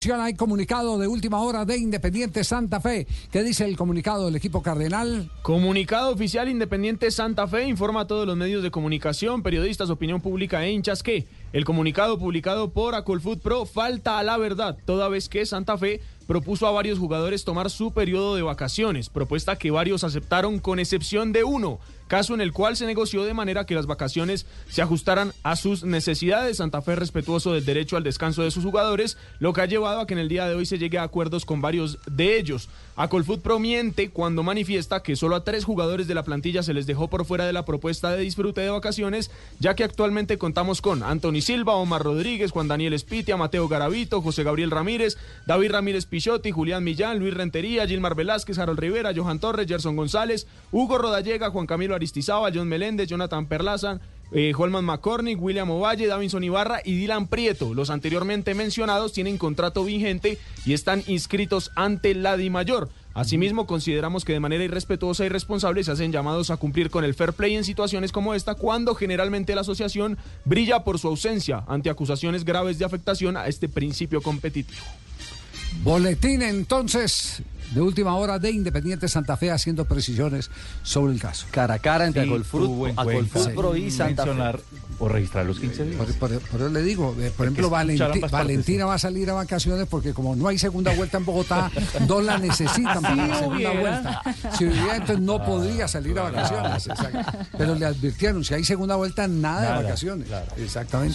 Hay comunicado de última hora de Independiente Santa Fe. ¿Qué dice el comunicado del equipo cardenal? Comunicado oficial Independiente Santa Fe informa a todos los medios de comunicación, periodistas, opinión pública e hinchas que el comunicado publicado por Acolfoot Pro falta a la verdad, toda vez que Santa Fe propuso a varios jugadores tomar su periodo de vacaciones, propuesta que varios aceptaron con excepción de uno, caso en el cual se negoció de manera que las vacaciones se ajustaran a sus necesidades. Santa Fe respetuoso del derecho al descanso de sus jugadores, lo que ha llevado a que en el día de hoy se llegue a acuerdos con varios de ellos. Acolfoot promiente cuando manifiesta que solo a tres jugadores de la plantilla se les dejó por fuera de la propuesta de disfrute de vacaciones, ya que actualmente contamos con Anthony Silva, Omar Rodríguez, Juan Daniel Espitia, Mateo Garavito, José Gabriel Ramírez, David Ramírez Julián Millán, Luis Rentería, Gilmar Velázquez, Harold Rivera, Johan Torres, Gerson González, Hugo Rodallega, Juan Camilo Aristizábal, John Meléndez, Jonathan Perlaza, eh, Holman McCormick, William Ovalle, Davinson Ibarra y Dylan Prieto. Los anteriormente mencionados tienen contrato vigente y están inscritos ante la DIMAYOR. Asimismo, consideramos que de manera irrespetuosa y responsable se hacen llamados a cumplir con el fair play en situaciones como esta, cuando generalmente la asociación brilla por su ausencia ante acusaciones graves de afectación a este principio competitivo. Boletín entonces de última hora de Independiente Santa Fe haciendo precisiones sobre el caso. Cara a cara entre Acolfut, Pro y Santa Fe. O registrar los 15 días. Por, eso le digo, eh, por ejemplo, Valentina va a salir a vacaciones porque como no hay segunda vuelta en Bogotá, dos la necesitan para la segunda vuelta. Si hubiera, entonces no podría salir a vacaciones. Pero le advirtieron, si hay segunda vuelta, nada, de vacaciones. Exactamente.